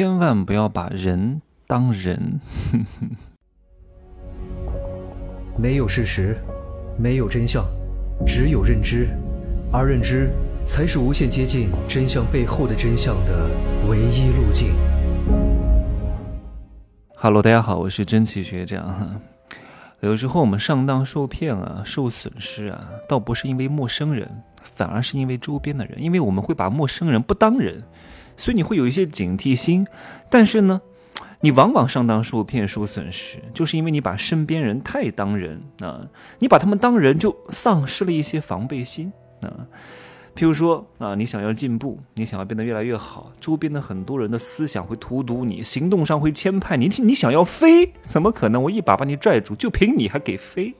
千万不要把人当人。没有事实，没有真相，只有认知，而认知才是无限接近真相背后的真相的唯一路径。Hello，大家好，我是真奇学长。有时候我们上当受骗啊，受损失啊，倒不是因为陌生人，反而是因为周边的人，因为我们会把陌生人不当人，所以你会有一些警惕心。但是呢，你往往上当受骗受损失，就是因为你把身边人太当人啊，你把他们当人，就丧失了一些防备心啊。譬如说啊，你想要进步，你想要变得越来越好，周边的很多人的思想会荼毒你，行动上会牵绊你。你想要飞，怎么可能？我一把把你拽住，就凭你还给飞？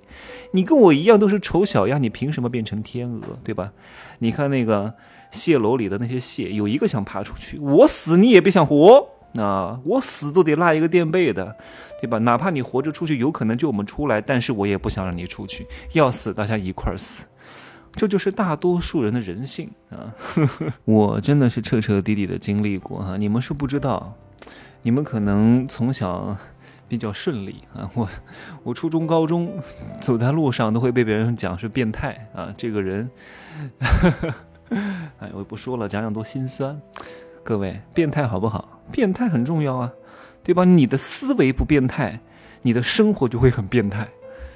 你跟我一样都是丑小鸭，你凭什么变成天鹅？对吧？你看那个蟹楼里的那些蟹，有一个想爬出去，我死你也别想活啊！我死都得拉一个垫背的，对吧？哪怕你活着出去，有可能救我们出来，但是我也不想让你出去，要死大家一块儿死。这就是大多数人的人性啊！我真的是彻彻底底的经历过哈，你们是不知道，你们可能从小比较顺利啊，我我初中高中走在路上都会被别人讲是变态啊，这个人，哎，我也不说了，讲讲多心酸。各位，变态好不好？变态很重要啊，对吧？你的思维不变态，你的生活就会很变态；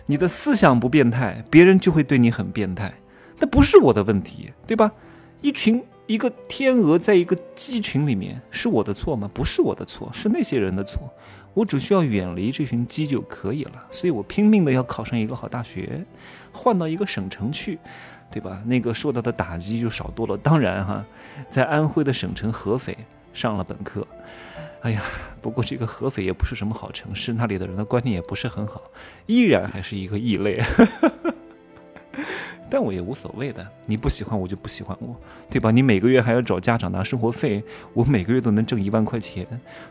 你的思想不变态，别人就会对你很变态。那不是我的问题，对吧？一群一个天鹅在一个鸡群里面，是我的错吗？不是我的错，是那些人的错。我只需要远离这群鸡就可以了。所以我拼命的要考上一个好大学，换到一个省城去，对吧？那个受到的打击就少多了。当然哈，在安徽的省城合肥上了本科。哎呀，不过这个合肥也不是什么好城市，那里的人的观念也不是很好，依然还是一个异类。但我也无所谓的，你不喜欢我就不喜欢我，对吧？你每个月还要找家长拿生活费，我每个月都能挣一万块钱，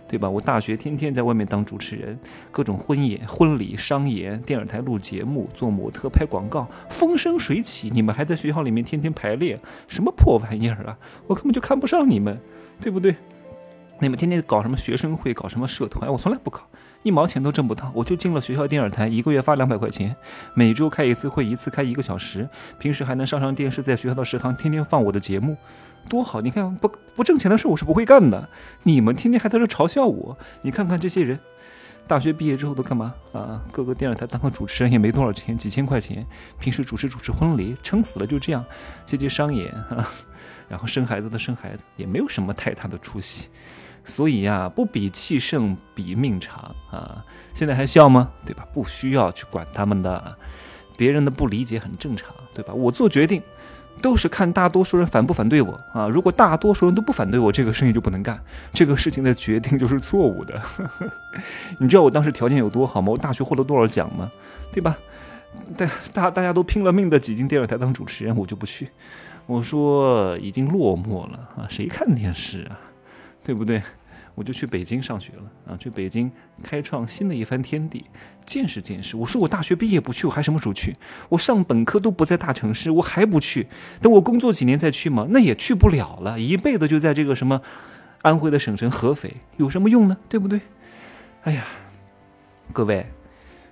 对吧？我大学天天在外面当主持人，各种婚宴、婚礼、商演、电视台录节目、做模特、拍广告，风生水起。你们还在学校里面天天排练，什么破玩意儿啊！我根本就看不上你们，对不对？你们天天搞什么学生会，搞什么社团，我从来不搞。一毛钱都挣不到，我就进了学校电视台，一个月发两百块钱，每周开一次会，一次开一个小时，平时还能上上电视，在学校的食堂天天放我的节目，多好！你看，不不挣钱的事我是不会干的。你们天天还在这嘲笑我，你看看这些人，大学毕业之后都干嘛啊？各个电视台当个主持人也没多少钱，几千块钱，平时主持主持婚礼，撑死了就这样，接接商演啊，然后生孩子的生孩子，也没有什么太大的出息。所以呀，不比气盛，比命长啊！现在还笑吗？对吧？不需要去管他们的，别人的不理解很正常，对吧？我做决定，都是看大多数人反不反对我啊！如果大多数人都不反对我，这个生意就不能干，这个事情的决定就是错误的。你知道我当时条件有多好吗？我大学获了多少奖吗？对吧？大大大家都拼了命的挤进电视台当主持人，我就不去。我说已经落寞了啊，谁看电视啊？对不对？我就去北京上学了啊，去北京开创新的一番天地，见识见识。我说我大学毕业不去，我还什么时候去？我上本科都不在大城市，我还不去？等我工作几年再去吗？那也去不了了，一辈子就在这个什么安徽的省城合肥，有什么用呢？对不对？哎呀，各位，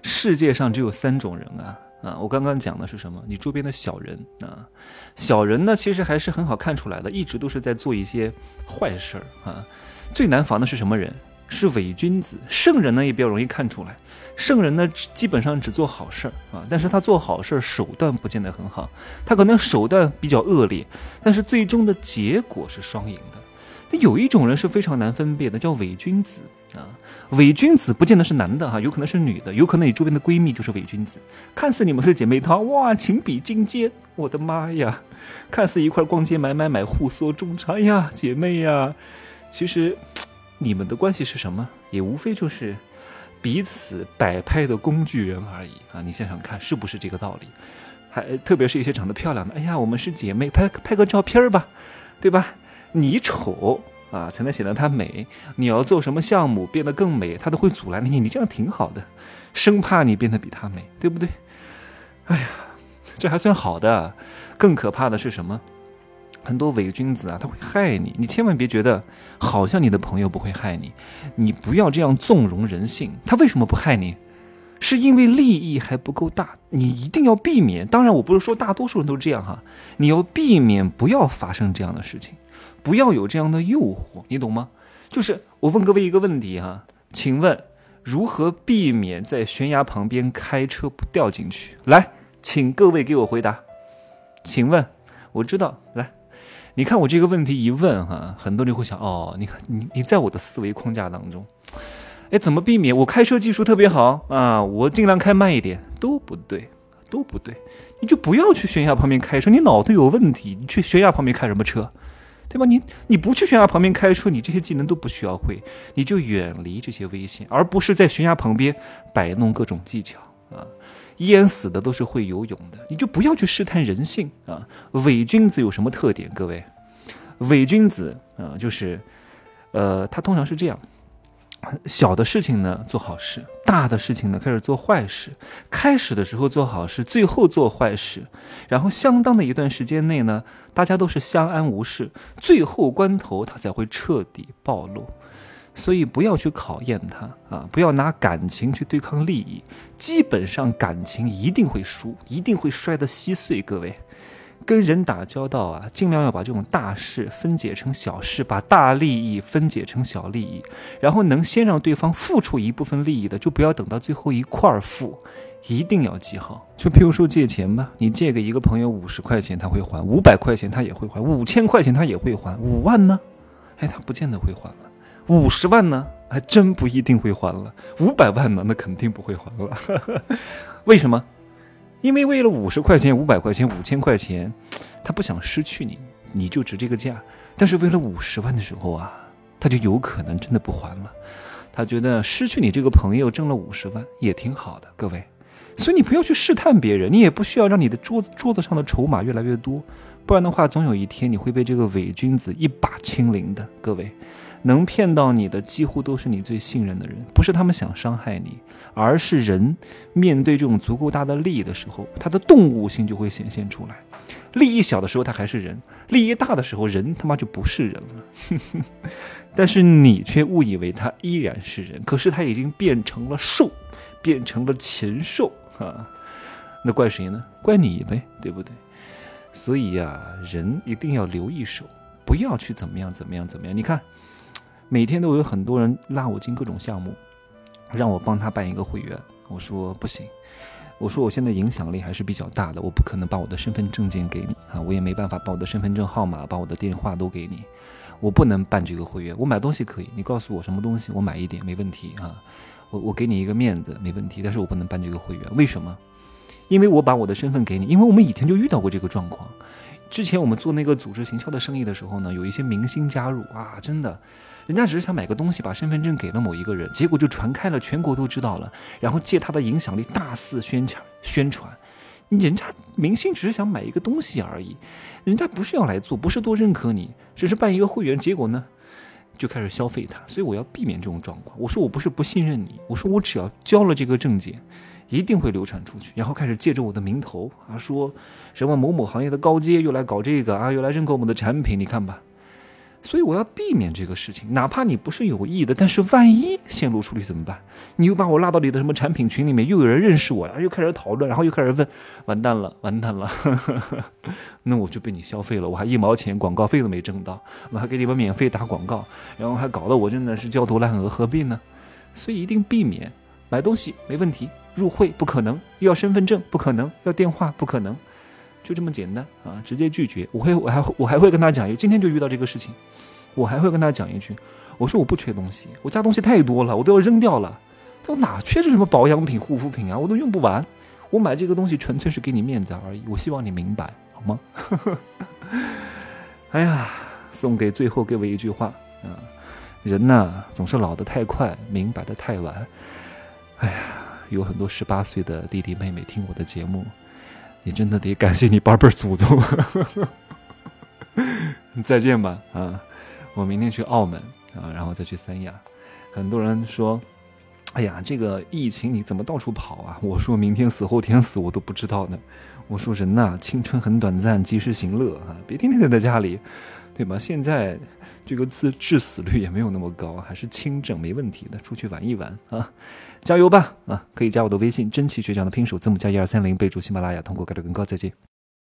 世界上只有三种人啊啊！我刚刚讲的是什么？你周边的小人啊，小人呢，其实还是很好看出来的，一直都是在做一些坏事儿啊。最难防的是什么人？是伪君子。圣人呢也比较容易看出来。圣人呢基本上只做好事儿啊，但是他做好事儿手段不见得很好。他可能手段比较恶劣，但是最终的结果是双赢的。那有一种人是非常难分辨的，叫伪君子啊。伪君子不见得是男的哈，有可能是女的，有可能你周边的闺蜜就是伪君子。看似你们是姐妹淘，哇，情比金坚，我的妈呀！看似一块逛街买买买，互诉衷肠，呀，姐妹呀。其实，你们的关系是什么？也无非就是彼此摆拍的工具人而已啊！你想想看，是不是这个道理？还特别是一些长得漂亮的，哎呀，我们是姐妹，拍拍个照片吧，对吧？你丑啊，才能显得她美。你要做什么项目变得更美，她都会阻拦你。你这样挺好的，生怕你变得比她美，对不对？哎呀，这还算好的，更可怕的是什么？很多伪君子啊，他会害你。你千万别觉得好像你的朋友不会害你，你不要这样纵容人性。他为什么不害你？是因为利益还不够大，你一定要避免。当然，我不是说大多数人都这样哈，你要避免不要发生这样的事情，不要有这样的诱惑，你懂吗？就是我问各位一个问题哈，请问如何避免在悬崖旁边开车不掉进去？来，请各位给我回答。请问，我知道，来，你看我这个问题一问哈，很多人会想，哦，你看你你在我的思维框架当中。哎，怎么避免？我开车技术特别好啊，我尽量开慢一点，都不对，都不对。你就不要去悬崖旁边开车，你脑子有问题。你去悬崖旁边开什么车，对吧？你你不去悬崖旁边开车，你这些技能都不需要会，你就远离这些危险，而不是在悬崖旁边摆弄各种技巧啊。淹死的都是会游泳的，你就不要去试探人性啊。伪君子有什么特点？各位，伪君子啊，就是，呃，他通常是这样。小的事情呢做好事，大的事情呢开始做坏事。开始的时候做好事，最后做坏事，然后相当的一段时间内呢，大家都是相安无事。最后关头他才会彻底暴露。所以不要去考验他啊，不要拿感情去对抗利益，基本上感情一定会输，一定会摔得稀碎。各位。跟人打交道啊，尽量要把这种大事分解成小事，把大利益分解成小利益，然后能先让对方付出一部分利益的，就不要等到最后一块儿付，一定要记好。就譬如说借钱吧，你借给一个朋友五十块钱，他会还；五百块钱他也会还；五千块钱他也会还；五万呢？哎，他不见得会还了；五十万呢？还真不一定会还了；五百万呢？那肯定不会还了。为什么？因为为了五十块钱、五百块钱、五千块钱，他不想失去你，你就值这个价。但是为了五十万的时候啊，他就有可能真的不还了。他觉得失去你这个朋友挣了五十万也挺好的，各位。所以你不要去试探别人，你也不需要让你的桌子桌子上的筹码越来越多，不然的话，总有一天你会被这个伪君子一把清零的，各位。能骗到你的几乎都是你最信任的人，不是他们想伤害你，而是人面对这种足够大的利益的时候，他的动物性就会显现出来。利益小的时候他还是人，利益大的时候人他妈就不是人了。但是你却误以为他依然是人，可是他已经变成了兽，变成了禽兽啊！那怪谁呢？怪你呗，对不对？所以呀，人一定要留一手，不要去怎么样怎么样怎么样。你看。每天都有很多人拉我进各种项目，让我帮他办一个会员。我说不行，我说我现在影响力还是比较大的，我不可能把我的身份证件给你啊，我也没办法把我的身份证号码、把我的电话都给你，我不能办这个会员。我买东西可以，你告诉我什么东西，我买一点没问题啊，我我给你一个面子没问题，但是我不能办这个会员。为什么？因为我把我的身份给你，因为我们以前就遇到过这个状况。之前我们做那个组织行销的生意的时候呢，有一些明星加入啊，真的。人家只是想买个东西，把身份证给了某一个人，结果就传开了，全国都知道了。然后借他的影响力大肆宣传宣传。人家明星只是想买一个东西而已，人家不是要来做，不是多认可你，只是办一个会员。结果呢，就开始消费他。所以我要避免这种状况。我说我不是不信任你，我说我只要交了这个证件，一定会流传出去。然后开始借着我的名头啊，说什么某某行业的高阶又来搞这个啊，又来认可我们的产品。你看吧。所以我要避免这个事情，哪怕你不是有意的，但是万一线路出去怎么办？你又把我拉到你的什么产品群里面，又有人认识我，然后又开始讨论，然后又开始问，完蛋了，完蛋了，那我就被你消费了，我还一毛钱广告费都没挣到，我还给你们免费打广告，然后还搞得我真的是焦头烂额，何必呢？所以一定避免买东西没问题，入会不可能，要身份证不可能，要电话不可能。就这么简单啊！直接拒绝。我会，我还我还会跟他讲一，今天就遇到这个事情，我还会跟他讲一句，我说我不缺东西，我家东西太多了，我都要扔掉了。他说哪缺这什么保养品、护肤品啊，我都用不完。我买这个东西纯粹是给你面子而已，我希望你明白，好吗？哎呀，送给最后各位一句话啊：人呐，总是老得太快，明白的太晚。哎呀，有很多十八岁的弟弟妹妹听我的节目。你真的得感谢你八辈祖宗。再见吧，啊，我明天去澳门啊，然后再去三亚。很多人说，哎呀，这个疫情你怎么到处跑啊？我说明天死后天死我都不知道呢。我说人呐，青春很短暂，及时行乐啊，别天天待在家里，对吧？现在这个致致死率也没有那么高，还是轻症没问题的，出去玩一玩啊，加油吧啊！可以加我的微信，真奇学长的拼手字母加一二三零，备注喜马拉雅，通过概率更高。再见。